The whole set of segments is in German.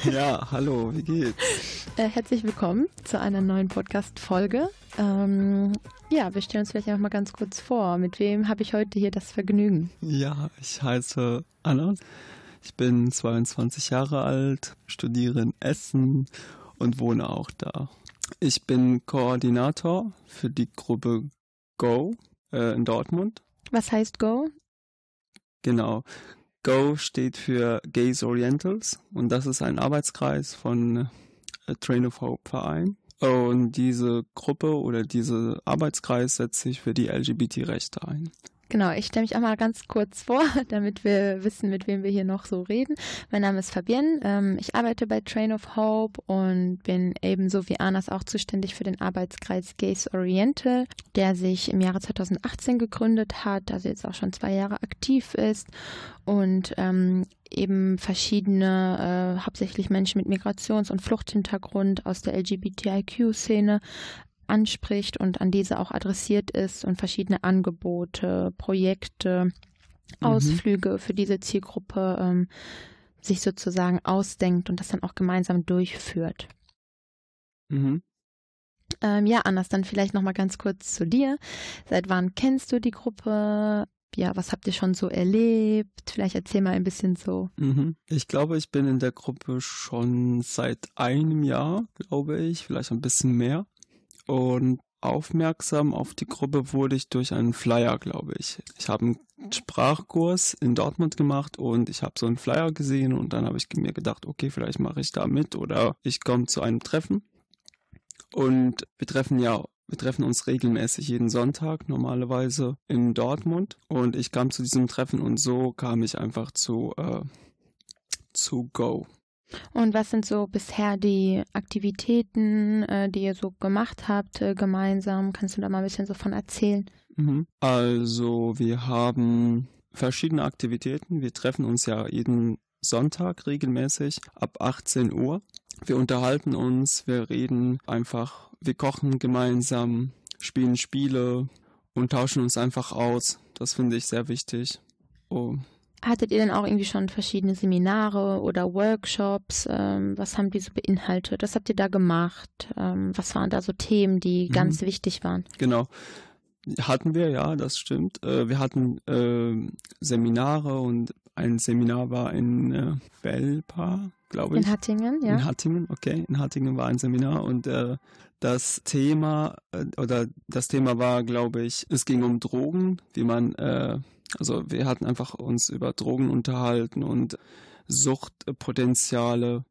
Ja, hallo. Wie geht's? Äh, herzlich willkommen zu einer neuen Podcast-Folge. Ähm, ja, wir stellen uns vielleicht einfach mal ganz kurz vor. Mit wem habe ich heute hier das Vergnügen? Ja, ich heiße Anna. Ich bin 22 Jahre alt, studiere in Essen und wohne auch da. Ich bin Koordinator für die Gruppe Go äh, in Dortmund. Was heißt Go? Genau. Go steht für Gays Orientals und das ist ein Arbeitskreis von äh, Train of Hope Verein. Und diese Gruppe oder diese Arbeitskreis setzt sich für die LGBT-Rechte ein. Genau, ich stelle mich auch mal ganz kurz vor, damit wir wissen, mit wem wir hier noch so reden. Mein Name ist Fabienne, ähm, ich arbeite bei Train of Hope und bin ebenso wie Anas auch zuständig für den Arbeitskreis Gays Oriental, der sich im Jahre 2018 gegründet hat, also jetzt auch schon zwei Jahre aktiv ist und ähm, eben verschiedene, äh, hauptsächlich Menschen mit Migrations- und Fluchthintergrund aus der LGBTIQ-Szene anspricht und an diese auch adressiert ist und verschiedene Angebote, Projekte, mhm. Ausflüge für diese Zielgruppe ähm, sich sozusagen ausdenkt und das dann auch gemeinsam durchführt. Mhm. Ähm, ja, Anders, dann vielleicht nochmal ganz kurz zu dir. Seit wann kennst du die Gruppe? Ja, was habt ihr schon so erlebt? Vielleicht erzähl mal ein bisschen so. Mhm. Ich glaube, ich bin in der Gruppe schon seit einem Jahr, glaube ich, vielleicht ein bisschen mehr. Und aufmerksam auf die Gruppe wurde ich durch einen Flyer, glaube ich. Ich habe einen Sprachkurs in Dortmund gemacht und ich habe so einen Flyer gesehen und dann habe ich mir gedacht, okay, vielleicht mache ich da mit oder ich komme zu einem Treffen. Und wir treffen ja, wir treffen uns regelmäßig jeden Sonntag normalerweise in Dortmund und ich kam zu diesem Treffen und so kam ich einfach zu äh, zu Go. Und was sind so bisher die Aktivitäten, äh, die ihr so gemacht habt äh, gemeinsam? Kannst du da mal ein bisschen so von erzählen? Mhm. Also wir haben verschiedene Aktivitäten. Wir treffen uns ja jeden Sonntag regelmäßig ab 18 Uhr. Wir unterhalten uns, wir reden einfach, wir kochen gemeinsam, spielen Spiele und tauschen uns einfach aus. Das finde ich sehr wichtig. Oh. Hattet ihr denn auch irgendwie schon verschiedene Seminare oder Workshops? Ähm, was haben die so beinhaltet? Was habt ihr da gemacht? Ähm, was waren da so Themen, die mhm. ganz wichtig waren? Genau. Hatten wir, ja, das stimmt. Äh, wir hatten äh, Seminare und ein Seminar war in äh, Belpa, glaube ich. In Hattingen, ja. In Hattingen, okay. In Hattingen war ein Seminar und äh, das Thema oder das Thema war, glaube ich, es ging um Drogen, wie man also wir hatten einfach uns über Drogen unterhalten und Suchtpotenziale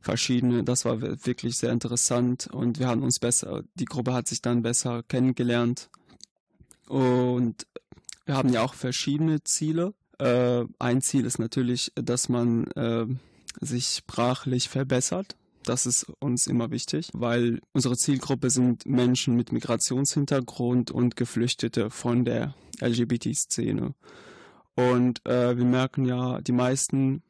verschiedene. Das war wirklich sehr interessant und wir haben uns besser, die Gruppe hat sich dann besser kennengelernt. Und wir haben ja auch verschiedene Ziele. Äh, ein Ziel ist natürlich, dass man äh, sich sprachlich verbessert. Das ist uns immer wichtig, weil unsere Zielgruppe sind Menschen mit Migrationshintergrund und Geflüchtete von der LGBT-Szene. Und äh, wir merken ja, die meisten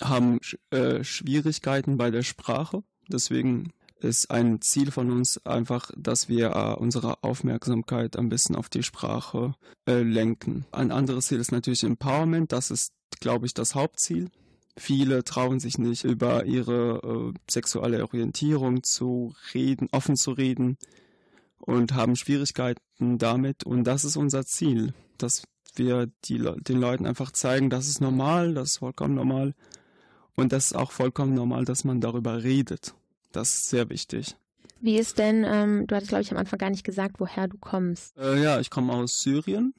haben äh, Schwierigkeiten bei der Sprache. Deswegen ist ein Ziel von uns einfach, dass wir äh, unsere Aufmerksamkeit ein bisschen auf die Sprache äh, lenken. Ein anderes Ziel ist natürlich Empowerment. Das ist, glaube ich, das Hauptziel. Viele trauen sich nicht über ihre äh, sexuelle Orientierung zu reden, offen zu reden und haben Schwierigkeiten damit. Und das ist unser Ziel, dass wir die, den Leuten einfach zeigen, das ist normal, das ist vollkommen normal. Und das ist auch vollkommen normal, dass man darüber redet. Das ist sehr wichtig. Wie ist denn, ähm, du hattest glaube ich am Anfang gar nicht gesagt, woher du kommst. Äh, ja, ich komme aus Syrien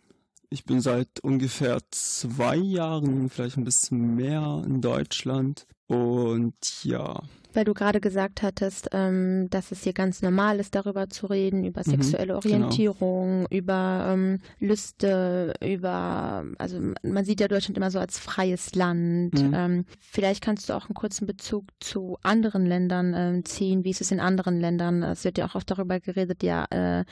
ich bin seit ungefähr zwei Jahren, vielleicht ein bisschen mehr in Deutschland. Und ja. Weil du gerade gesagt hattest, ähm, dass es hier ganz normal ist, darüber zu reden, über mhm, sexuelle mhm, Orientierung, genau. über ähm, Lüste, über, also man sieht ja Deutschland immer so als freies Land. Mhm. Ähm, vielleicht kannst du auch einen kurzen Bezug zu anderen Ländern äh, ziehen. Wie ist es in anderen Ländern? Es wird ja auch oft darüber geredet, ja, äh,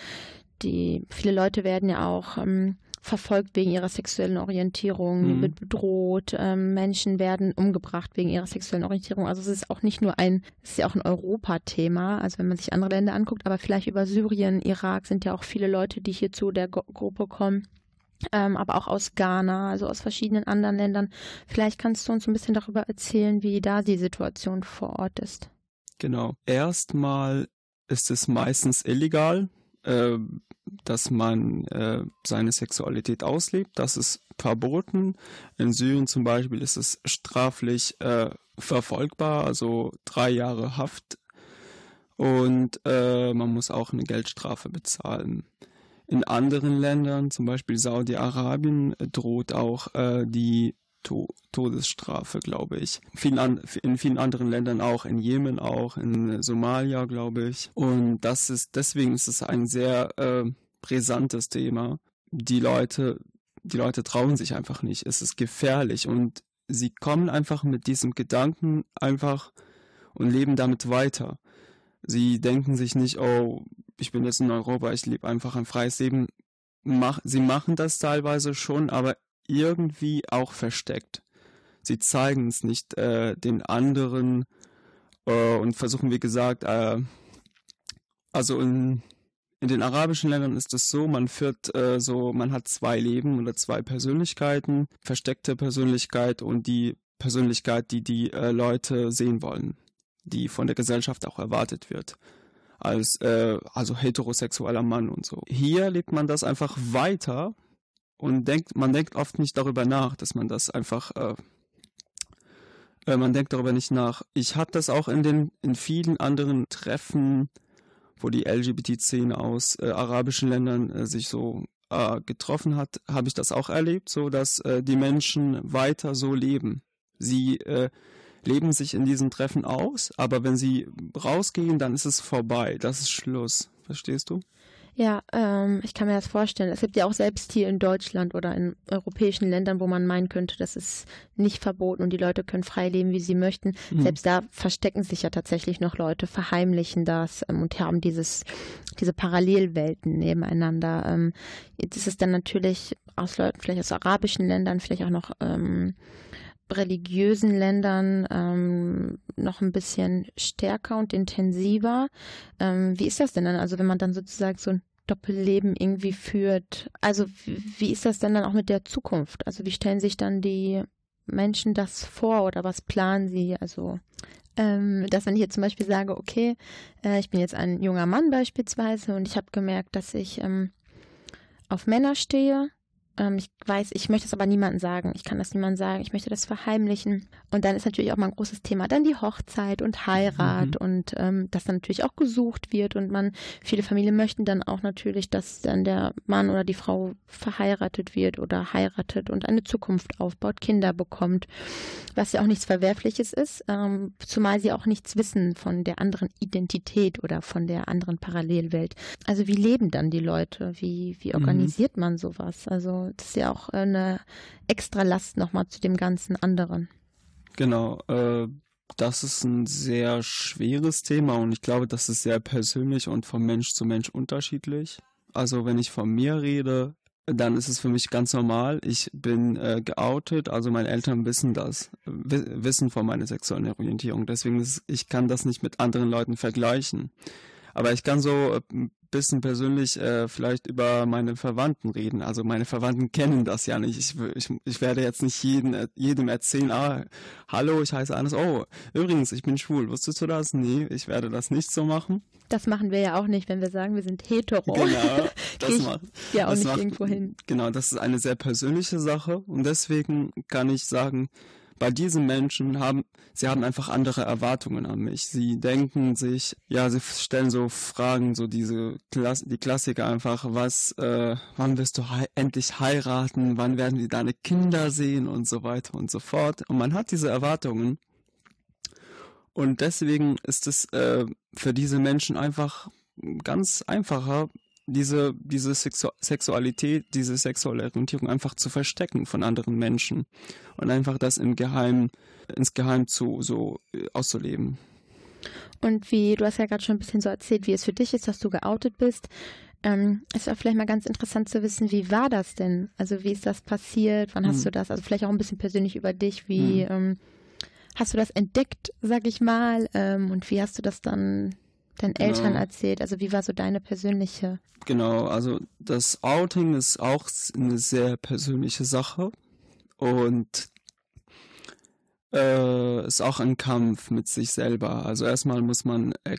die viele Leute werden ja auch ähm, verfolgt wegen ihrer sexuellen Orientierung, mhm. wird bedroht, ähm, Menschen werden umgebracht wegen ihrer sexuellen Orientierung. Also es ist auch nicht nur ein, es ist ja auch ein Europathema, also wenn man sich andere Länder anguckt, aber vielleicht über Syrien, Irak sind ja auch viele Leute, die hier zu der Gruppe kommen ähm, aber auch aus Ghana, also aus verschiedenen anderen Ländern. Vielleicht kannst du uns ein bisschen darüber erzählen, wie da die Situation vor Ort ist. Genau. Erstmal ist es meistens illegal, äh, dass man äh, seine Sexualität auslebt. Das ist verboten. In Syrien zum Beispiel ist es straflich äh, verfolgbar, also drei Jahre Haft. Und äh, man muss auch eine Geldstrafe bezahlen. In anderen Ländern, zum Beispiel Saudi-Arabien, droht auch äh, die to Todesstrafe, glaube ich. in vielen anderen Ländern auch, in Jemen auch, in Somalia, glaube ich. Und das ist, deswegen ist es ein sehr äh, brisantes Thema. Die Leute, die Leute trauen sich einfach nicht. Es ist gefährlich und sie kommen einfach mit diesem Gedanken einfach und leben damit weiter. Sie denken sich nicht, oh, ich bin jetzt in Europa, ich lebe einfach ein freies Leben. Mach, sie machen das teilweise schon, aber irgendwie auch versteckt. Sie zeigen es nicht äh, den anderen äh, und versuchen, wie gesagt, äh, also in, in den arabischen Ländern ist es so, man führt äh, so, man hat zwei Leben oder zwei Persönlichkeiten, versteckte Persönlichkeit und die Persönlichkeit, die die äh, Leute sehen wollen, die von der Gesellschaft auch erwartet wird als äh, also heterosexueller Mann und so. Hier lebt man das einfach weiter und denkt, man denkt oft nicht darüber nach, dass man das einfach, äh, äh, man denkt darüber nicht nach. Ich hatte das auch in den, in vielen anderen Treffen, wo die LGBT-Szene aus äh, arabischen Ländern äh, sich so äh, getroffen hat, habe ich das auch erlebt, so dass äh, die Menschen weiter so leben. Sie leben sich in diesen Treffen aus, aber wenn sie rausgehen, dann ist es vorbei. Das ist Schluss. Verstehst du? Ja, ähm, ich kann mir das vorstellen. Es gibt ja auch selbst hier in Deutschland oder in europäischen Ländern, wo man meinen könnte, das ist nicht verboten und die Leute können frei leben, wie sie möchten. Mhm. Selbst da verstecken sich ja tatsächlich noch Leute, verheimlichen das ähm, und haben dieses, diese Parallelwelten nebeneinander. Ähm, das ist dann natürlich aus Leuten, vielleicht aus arabischen Ländern, vielleicht auch noch ähm, religiösen Ländern ähm, noch ein bisschen stärker und intensiver. Ähm, wie ist das denn dann? Also wenn man dann sozusagen so ein Doppelleben irgendwie führt. Also wie ist das denn dann auch mit der Zukunft? Also wie stellen sich dann die Menschen das vor oder was planen sie? Also ähm, dass wenn ich jetzt zum Beispiel sage, okay, äh, ich bin jetzt ein junger Mann beispielsweise und ich habe gemerkt, dass ich ähm, auf Männer stehe ähm, ich weiß, ich möchte es aber niemandem sagen. Ich kann das niemandem sagen. Ich möchte das verheimlichen. Und dann ist natürlich auch mal ein großes Thema dann die Hochzeit und Heirat mhm. und ähm, dass dann natürlich auch gesucht wird und man, viele Familien möchten dann auch natürlich, dass dann der Mann oder die Frau verheiratet wird oder heiratet und eine Zukunft aufbaut, Kinder bekommt, was ja auch nichts Verwerfliches ist, ähm, zumal sie auch nichts wissen von der anderen Identität oder von der anderen Parallelwelt. Also wie leben dann die Leute? Wie, wie mhm. organisiert mhm. man sowas? Also das ist ja auch eine extra Last nochmal zu dem ganzen anderen. Genau, äh, das ist ein sehr schweres Thema und ich glaube, das ist sehr persönlich und von Mensch zu Mensch unterschiedlich. Also wenn ich von mir rede, dann ist es für mich ganz normal. Ich bin äh, geoutet, also meine Eltern wissen das, wissen von meiner sexuellen Orientierung. Deswegen ist, ich kann das nicht mit anderen Leuten vergleichen. Aber ich kann so ein äh, bisschen persönlich äh, vielleicht über meine Verwandten reden. Also meine Verwandten kennen das ja nicht. Ich, ich, ich werde jetzt nicht jeden, äh, jedem erzählen, ah, hallo, ich heiße Anis. Oh, übrigens, ich bin schwul. Wusstest du das? Nee, ich werde das nicht so machen. Das machen wir ja auch nicht, wenn wir sagen, wir sind hetero. Genau, das macht ja auch das nicht macht, irgendwo hin. Genau, das ist eine sehr persönliche Sache und deswegen kann ich sagen, bei diesen Menschen haben, sie haben einfach andere Erwartungen an mich. Sie denken sich, ja, sie stellen so Fragen, so diese Klass die Klassiker einfach, was, äh, wann wirst du he endlich heiraten, wann werden wir deine Kinder sehen und so weiter und so fort. Und man hat diese Erwartungen. Und deswegen ist es äh, für diese Menschen einfach ganz einfacher, diese, diese Sexu Sexualität, diese sexuelle Orientierung einfach zu verstecken von anderen Menschen und einfach das im Geheim, ins Geheim zu, so äh, auszuleben. Und wie, du hast ja gerade schon ein bisschen so erzählt, wie es für dich ist, dass du geoutet bist. Ähm, es wäre vielleicht mal ganz interessant zu wissen, wie war das denn? Also wie ist das passiert? Wann hast hm. du das? Also vielleicht auch ein bisschen persönlich über dich. Wie hm. ähm, hast du das entdeckt, sag ich mal? Ähm, und wie hast du das dann deinen genau. Eltern erzählt? Also wie war so deine persönliche? Genau, also das Outing ist auch eine sehr persönliche Sache und äh, ist auch ein Kampf mit sich selber. Also erstmal muss man er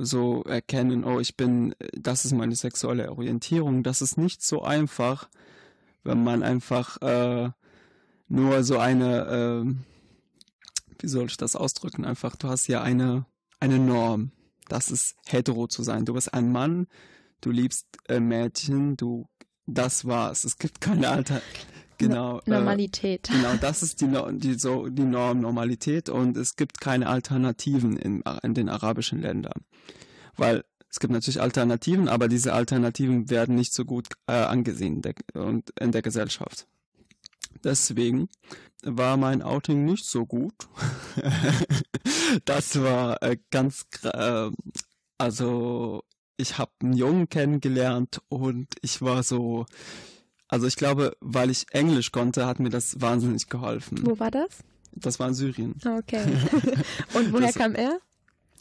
so erkennen, oh, ich bin, das ist meine sexuelle Orientierung. Das ist nicht so einfach, wenn man einfach äh, nur so eine, äh, wie soll ich das ausdrücken? Einfach, du hast ja eine, eine Norm. Das ist hetero zu sein. Du bist ein Mann, du liebst äh, Mädchen, du, das war's. Es gibt keine Alter, genau. Äh, Normalität. Äh, genau, das ist die, die, so, die Norm, Normalität und es gibt keine Alternativen in, in den arabischen Ländern. Weil es gibt natürlich Alternativen, aber diese Alternativen werden nicht so gut äh, angesehen der, und in der Gesellschaft. Deswegen war mein Outing nicht so gut. das war äh, ganz, äh, also ich habe einen Jungen kennengelernt und ich war so, also ich glaube, weil ich Englisch konnte, hat mir das wahnsinnig geholfen. Wo war das? Das war in Syrien. Okay. und woher das, kam er?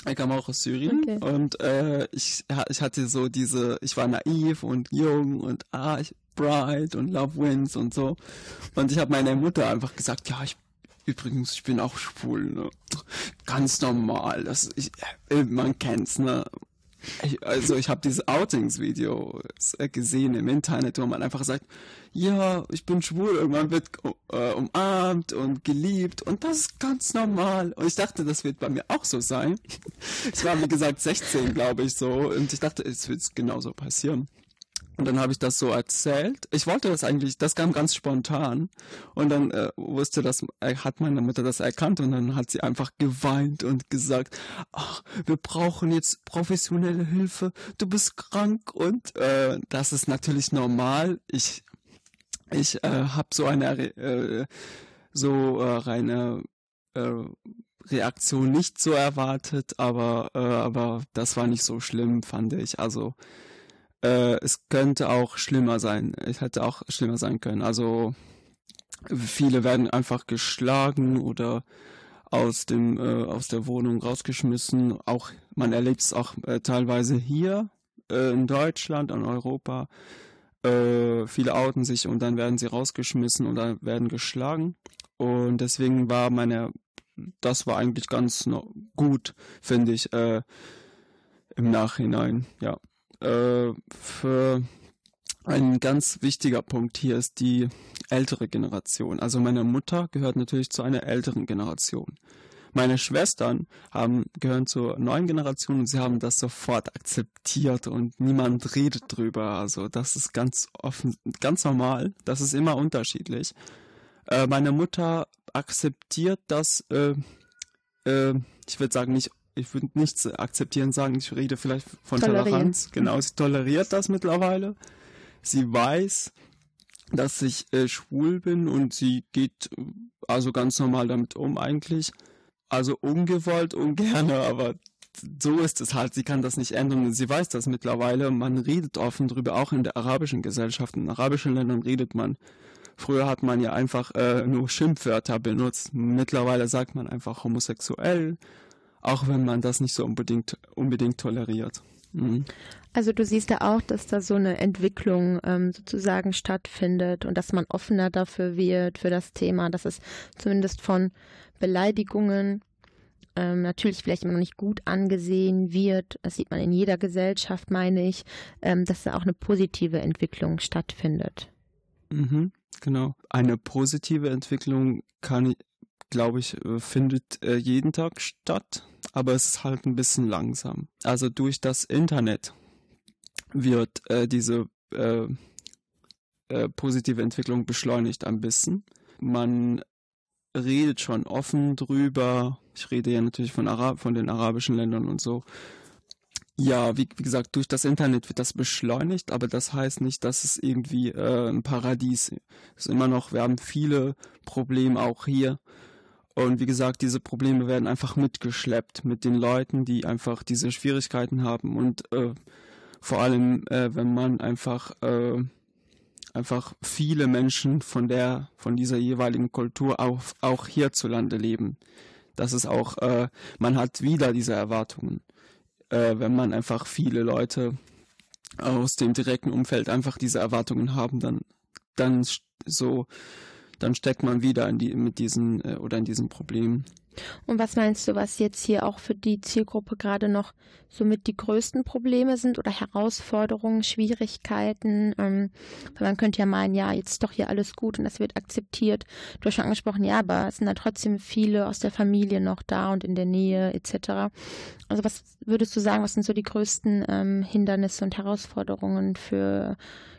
Er kam auch aus Syrien okay. und äh, ich, ich hatte so diese, ich war naiv und jung und ah, ich, bright und love wins und so. Und ich habe meiner Mutter einfach gesagt, ja, ich übrigens, ich bin auch schwul, ne? Ganz normal. Das, ich, äh, man kennt's, ne? Ich, also ich habe dieses Outings-Video gesehen im Internet, wo man einfach sagt, ja, ich bin schwul, irgendwann wird äh, umarmt und geliebt und das ist ganz normal. Und ich dachte, das wird bei mir auch so sein. Ich war, wie gesagt, 16, glaube ich, so. Und ich dachte, es wird genauso passieren. Und dann habe ich das so erzählt. Ich wollte das eigentlich, das kam ganz spontan. Und dann äh, wusste das, äh, hat meine Mutter das erkannt und dann hat sie einfach geweint und gesagt, ach, wir brauchen jetzt professionelle Hilfe, du bist krank und äh, das ist natürlich normal. Ich, ich äh, habe so eine äh, so äh, reine äh, Reaktion nicht so erwartet, aber äh, aber das war nicht so schlimm, fand ich. Also äh, es könnte auch schlimmer sein. Es hätte auch schlimmer sein können. Also viele werden einfach geschlagen oder aus dem äh, aus der Wohnung rausgeschmissen. Auch man erlebt es auch äh, teilweise hier äh, in Deutschland, in Europa. Äh, viele outen sich und dann werden sie rausgeschmissen oder werden geschlagen. Und deswegen war meine, das war eigentlich ganz gut, finde ich, äh, im Nachhinein, ja äh, für ein ganz wichtiger Punkt hier ist die ältere Generation. Also meine Mutter gehört natürlich zu einer älteren Generation. Meine Schwestern haben, gehören zur neuen Generation und sie haben das sofort akzeptiert und niemand redet drüber. Also das ist ganz offen, ganz normal. Das ist immer unterschiedlich. Äh, meine Mutter akzeptiert das, äh, äh, ich würde sagen, nicht ich würde nichts akzeptieren sagen, ich rede vielleicht von Toleranz. Genau, sie toleriert das mittlerweile. Sie weiß, dass ich äh, schwul bin und sie geht äh, also ganz normal damit um eigentlich. Also ungewollt, ungerne, aber so ist es halt. Sie kann das nicht ändern und sie weiß das mittlerweile. Man redet offen drüber, auch in der arabischen Gesellschaft. In arabischen Ländern redet man. Früher hat man ja einfach äh, nur Schimpfwörter benutzt. Mittlerweile sagt man einfach homosexuell auch wenn man das nicht so unbedingt, unbedingt toleriert. Mhm. Also du siehst ja auch, dass da so eine Entwicklung ähm, sozusagen stattfindet und dass man offener dafür wird, für das Thema, dass es zumindest von Beleidigungen ähm, natürlich vielleicht immer noch nicht gut angesehen wird. Das sieht man in jeder Gesellschaft, meine ich, ähm, dass da auch eine positive Entwicklung stattfindet. Mhm, genau. Eine positive Entwicklung kann glaube ich, äh, findet äh, jeden Tag statt, aber es ist halt ein bisschen langsam. Also durch das Internet wird äh, diese äh, äh, positive Entwicklung beschleunigt ein bisschen. Man redet schon offen drüber. Ich rede ja natürlich von, Arab von den arabischen Ländern und so. Ja, wie, wie, gesagt, durch das Internet wird das beschleunigt, aber das heißt nicht, dass es irgendwie äh, ein Paradies ist. Es ist immer noch, wir haben viele Probleme auch hier und wie gesagt, diese Probleme werden einfach mitgeschleppt mit den Leuten, die einfach diese Schwierigkeiten haben. Und äh, vor allem, äh, wenn man einfach äh, einfach viele Menschen von der von dieser jeweiligen Kultur auch auch hierzulande leben. Das ist auch, äh, man hat wieder diese Erwartungen. äh, wenn man einfach viele Leute aus dem direkten Umfeld einfach diese Erwartungen haben, dann, dann so, dann steckt man wieder in die, mit diesen äh, oder in diesen Problemen. Und was meinst du, was jetzt hier auch für die Zielgruppe gerade noch somit die größten Probleme sind oder Herausforderungen, Schwierigkeiten? Ähm, weil man könnte ja meinen, ja, jetzt ist doch hier alles gut und das wird akzeptiert. Du hast schon angesprochen, ja, aber es sind da trotzdem viele aus der Familie noch da und in der Nähe etc. Also was würdest du sagen, was sind so die größten ähm, Hindernisse und Herausforderungen für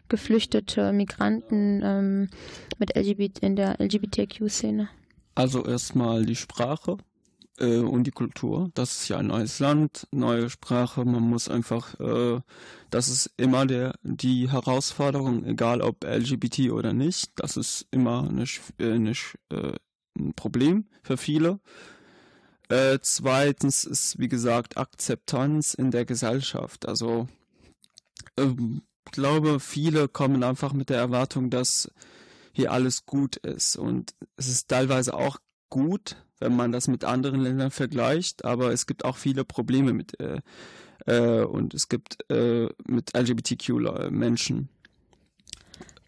geflüchtete Migranten ähm, mit LGBT in der LGBTQ-Szene? Also erstmal die Sprache äh, und die Kultur. Das ist ja ein neues Land, neue Sprache. Man muss einfach, äh, das ist immer der die Herausforderung, egal ob LGBT oder nicht. Das ist immer eine, äh, eine, äh, ein Problem für viele. Äh, zweitens ist, wie gesagt, Akzeptanz in der Gesellschaft. Also ähm, glaube, viele kommen einfach mit der Erwartung, dass hier alles gut ist. Und es ist teilweise auch gut, wenn man das mit anderen Ländern vergleicht, aber es gibt auch viele Probleme mit äh, äh, und es gibt äh, mit LGBTQ-Menschen.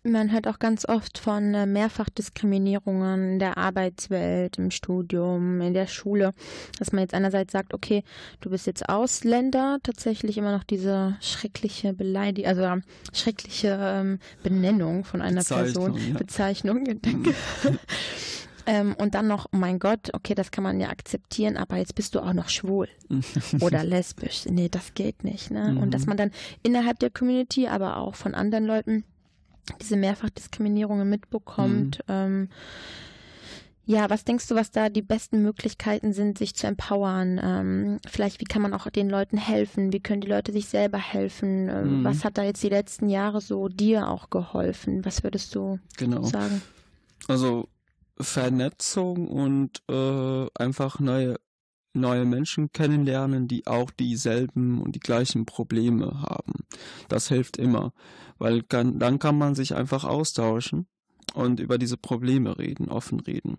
Man hört auch ganz oft von äh, Mehrfachdiskriminierungen in der Arbeitswelt, im Studium, in der Schule, dass man jetzt einerseits sagt, okay, du bist jetzt Ausländer, tatsächlich immer noch diese schreckliche Beleidigung, also schreckliche ähm, Benennung von einer Bezeichnung, Person, ja. Bezeichnung, danke. Mhm. ähm, und dann noch, oh mein Gott, okay, das kann man ja akzeptieren, aber jetzt bist du auch noch schwul oder lesbisch. Nee, das geht nicht. Ne? Mhm. Und dass man dann innerhalb der Community, aber auch von anderen Leuten diese Mehrfachdiskriminierungen mitbekommt. Mhm. Ähm, ja, was denkst du, was da die besten Möglichkeiten sind, sich zu empowern? Ähm, vielleicht, wie kann man auch den Leuten helfen? Wie können die Leute sich selber helfen? Ähm, mhm. Was hat da jetzt die letzten Jahre so dir auch geholfen? Was würdest du genau. sagen? Also Vernetzung und äh, einfach neue neue Menschen kennenlernen, die auch dieselben und die gleichen Probleme haben. Das hilft immer, weil kann, dann kann man sich einfach austauschen und über diese Probleme reden, offen reden.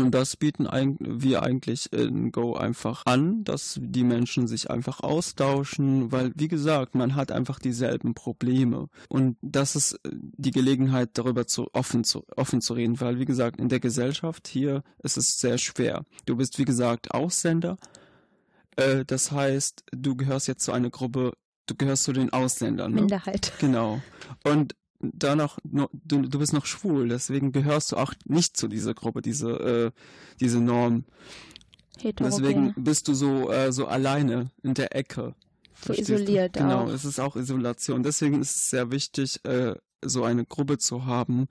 Und das bieten wir eigentlich in Go einfach an, dass die Menschen sich einfach austauschen, weil, wie gesagt, man hat einfach dieselben Probleme. Und das ist äh, die Gelegenheit, darüber zu offen, zu offen zu reden, weil, wie gesagt, in der Gesellschaft hier ist es sehr schwer. Du bist, wie gesagt, Aussender. Äh, das heißt, du gehörst jetzt zu einer Gruppe, du gehörst zu den Ausländern. Ne? Minderheit. Genau. Und danach, du, du bist noch schwul, deswegen gehörst du auch nicht zu dieser Gruppe, diese, äh, diese Norm. Deswegen bist du so, äh, so alleine in der Ecke. So isoliert du? Genau, auch. es ist auch Isolation. Deswegen ist es sehr wichtig, äh, so eine Gruppe zu haben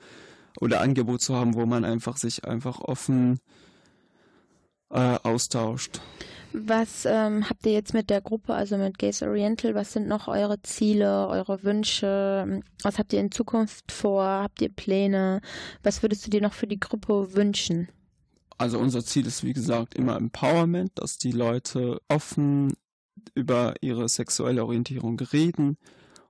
oder Angebot zu haben, wo man einfach sich einfach offen äh, austauscht. Was ähm, habt ihr jetzt mit der Gruppe, also mit Gaze Oriental, was sind noch eure Ziele, eure Wünsche? Was habt ihr in Zukunft vor? Habt ihr Pläne? Was würdest du dir noch für die Gruppe wünschen? Also unser Ziel ist, wie gesagt, immer Empowerment, dass die Leute offen über ihre sexuelle Orientierung reden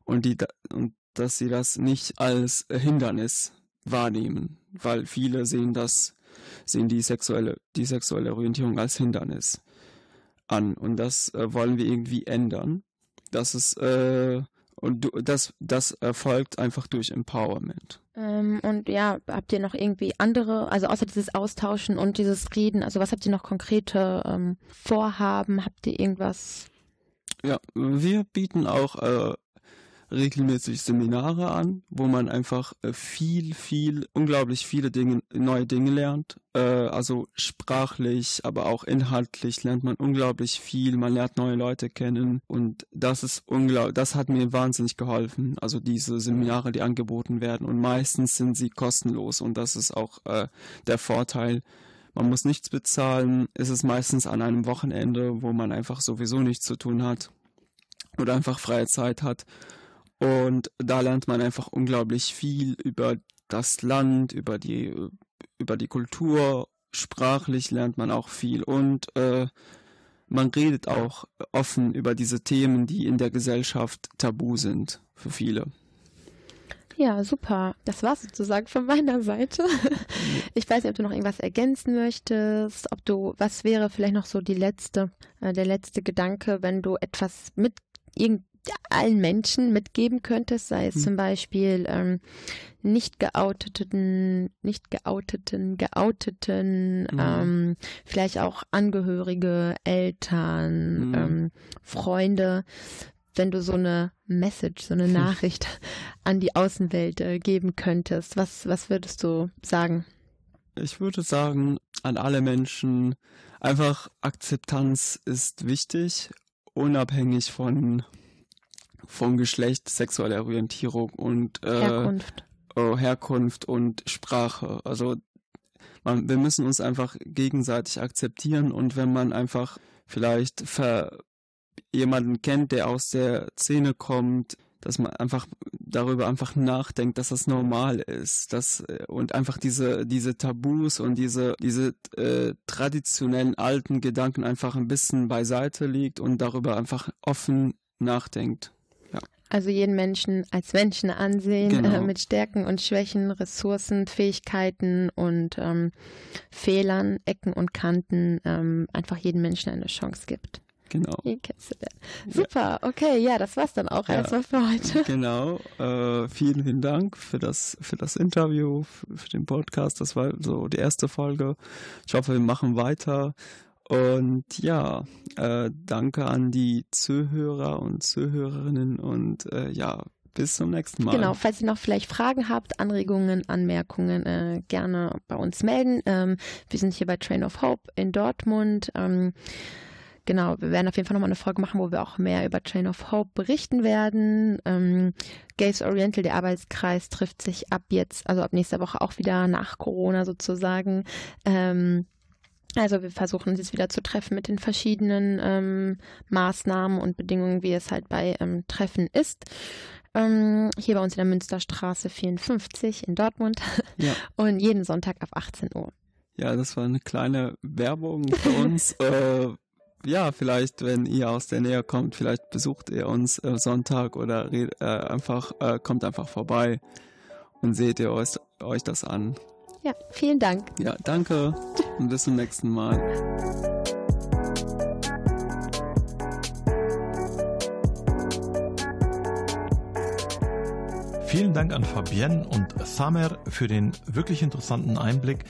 und, die, und dass sie das nicht als Hindernis wahrnehmen, weil viele sehen das, sehen die sexuelle, die sexuelle Orientierung als Hindernis an und das äh, wollen wir irgendwie ändern. Das ist äh, und du, das das erfolgt einfach durch Empowerment. Ähm, und ja, habt ihr noch irgendwie andere, also außer dieses Austauschen und dieses Reden, also was habt ihr noch konkrete ähm, Vorhaben? Habt ihr irgendwas? Ja, wir bieten auch äh, regelmäßig Seminare an, wo man einfach äh, viel, viel, unglaublich viele Dinge, neue Dinge lernt. Äh, also sprachlich, aber auch inhaltlich lernt man unglaublich viel. Man lernt neue Leute kennen und das ist unglaublich, das hat mir wahnsinnig geholfen. Also diese Seminare, die angeboten werden und meistens sind sie kostenlos und das ist auch äh, der Vorteil. Man muss nichts bezahlen. Es ist meistens an einem Wochenende, wo man einfach sowieso nichts zu tun hat oder einfach freie Zeit hat. Und da lernt man einfach unglaublich viel über das Land, über die, über die Kultur. Sprachlich lernt man auch viel und äh, man redet auch offen über diese Themen, die in der Gesellschaft tabu sind für viele. Ja, super. Das war sozusagen von meiner Seite. Ich weiß nicht, ob du noch irgendwas ergänzen möchtest, ob du, was wäre vielleicht noch so die letzte, äh, der letzte Gedanke, wenn du etwas mit irgend, allen Menschen mitgeben könntest, sei es hm. zum Beispiel ähm, nicht geouteten, nicht geouteten, geouteten, mhm. ähm, vielleicht auch Angehörige, Eltern, mhm. ähm, Freunde, wenn du so eine Message, so eine Nachricht an die Außenwelt äh, geben könntest, was, was würdest du sagen? Ich würde sagen, an alle Menschen, einfach Akzeptanz ist wichtig, unabhängig von, von Geschlecht, sexueller Orientierung und äh, Herkunft. Oh, Herkunft und Sprache. Also man, wir müssen uns einfach gegenseitig akzeptieren und wenn man einfach vielleicht ver, jemanden kennt, der aus der Szene kommt, dass man einfach darüber einfach nachdenkt, dass das normal ist, dass äh, und einfach diese diese Tabus und diese diese äh, traditionellen alten Gedanken einfach ein bisschen beiseite liegt und darüber einfach offen nachdenkt. Also jeden Menschen als Menschen ansehen, genau. äh, mit Stärken und Schwächen, Ressourcen, Fähigkeiten und ähm, Fehlern, Ecken und Kanten, ähm, einfach jedem Menschen eine Chance gibt. Genau. Super, okay, ja, das war's dann auch ja, erstmal für heute. Genau. Äh, vielen, vielen Dank für das, für das Interview, für, für, den Podcast. Das war so die erste Folge. Ich hoffe, wir machen weiter. Und ja, äh, danke an die Zuhörer und Zuhörerinnen und äh, ja, bis zum nächsten Mal. Genau, falls ihr noch vielleicht Fragen habt, Anregungen, Anmerkungen, äh, gerne bei uns melden. Ähm, wir sind hier bei Train of Hope in Dortmund. Ähm, genau, wir werden auf jeden Fall nochmal eine Folge machen, wo wir auch mehr über Train of Hope berichten werden. Ähm, Gays Oriental, der Arbeitskreis, trifft sich ab jetzt, also ab nächster Woche auch wieder nach Corona sozusagen. Ähm, also wir versuchen uns jetzt wieder zu treffen mit den verschiedenen ähm, Maßnahmen und Bedingungen, wie es halt bei ähm, Treffen ist. Ähm, hier bei uns in der Münsterstraße 54 in Dortmund. Ja. Und jeden Sonntag ab 18 Uhr. Ja, das war eine kleine Werbung für uns. äh, ja, vielleicht, wenn ihr aus der Nähe kommt, vielleicht besucht ihr uns äh, Sonntag oder äh, einfach, äh, kommt einfach vorbei und seht ihr euch, euch das an. Ja, vielen Dank. Ja, danke und bis zum nächsten Mal. Vielen Dank an Fabienne und Samer für den wirklich interessanten Einblick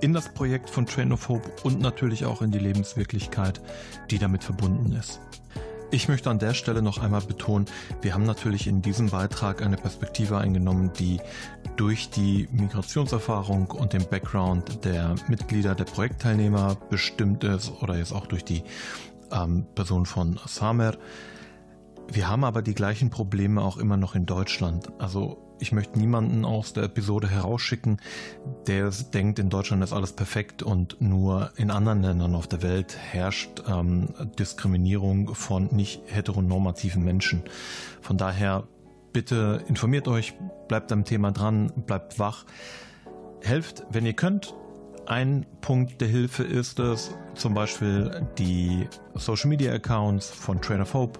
in das Projekt von Train of Hope und natürlich auch in die Lebenswirklichkeit, die damit verbunden ist. Ich möchte an der Stelle noch einmal betonen, wir haben natürlich in diesem Beitrag eine Perspektive eingenommen, die durch die Migrationserfahrung und den Background der Mitglieder, der Projektteilnehmer bestimmt ist oder jetzt auch durch die ähm, Person von Samer. Wir haben aber die gleichen Probleme auch immer noch in Deutschland. Also ich möchte niemanden aus der Episode herausschicken, der denkt, in Deutschland ist alles perfekt und nur in anderen Ländern auf der Welt herrscht ähm, Diskriminierung von nicht heteronormativen Menschen. Von daher bitte informiert euch, bleibt am Thema dran, bleibt wach, helft, wenn ihr könnt. Ein Punkt der Hilfe ist es, zum Beispiel die Social Media Accounts von Train of Hope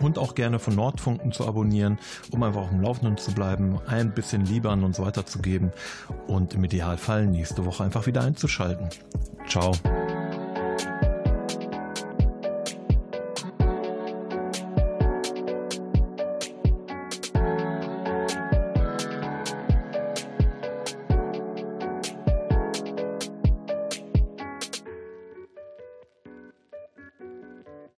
und auch gerne von Nordfunken zu abonnieren, um einfach auf dem Laufenden zu bleiben, ein bisschen Liebe an uns weiterzugeben und im Idealfall nächste Woche einfach wieder einzuschalten. Ciao.